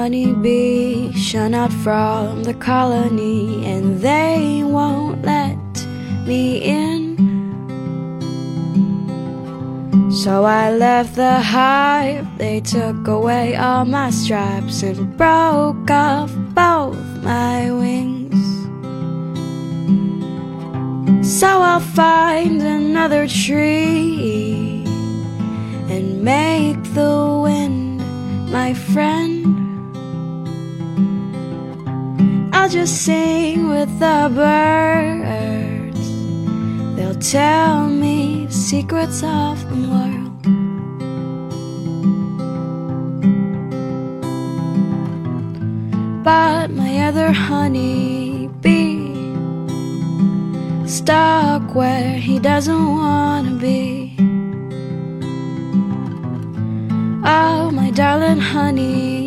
honeybee, shut out from the colony, and they won't let me in. So I left the hive, they took away all my stripes and broke off both my wings. So I'll find another tree and make the wind my friend. Just sing with the birds, they'll tell me secrets of the world. But my other honey bee stuck where he doesn't wanna be. Oh, my darling honey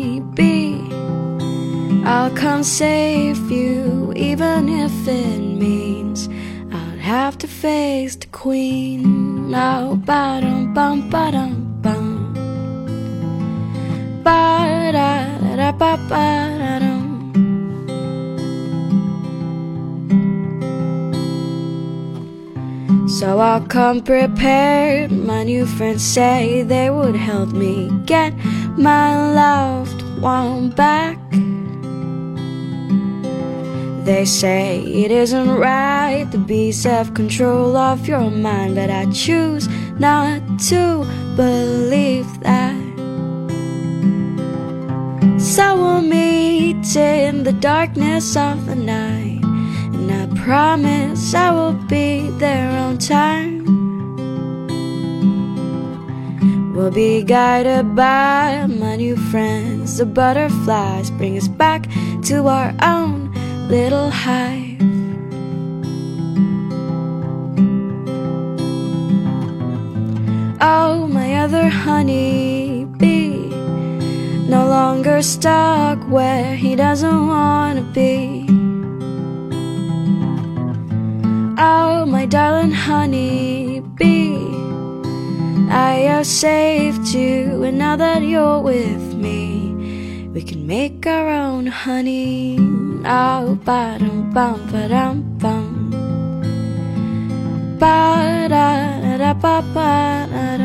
I'll come save you, even if it means I'd have to face the queen. Oh, ba dum bum ba dum bum, ba da da ba ba da dum. So I'll come prepared. My new friends say they would help me get my loved one back. They say it isn't right to be self control of your mind, but I choose not to believe that. So we'll meet in the darkness of the night, and I promise I will be there on time. We'll be guided by my new friends, the butterflies bring us back to our own little hive. Oh, my other honey bee, no longer stuck where he doesn't wanna be. Oh, my darling honey bee, I have saved you, and now that you're with me, we can make our own honey. Oh, ba dum bum ba dum bum, ba da da ba ba da.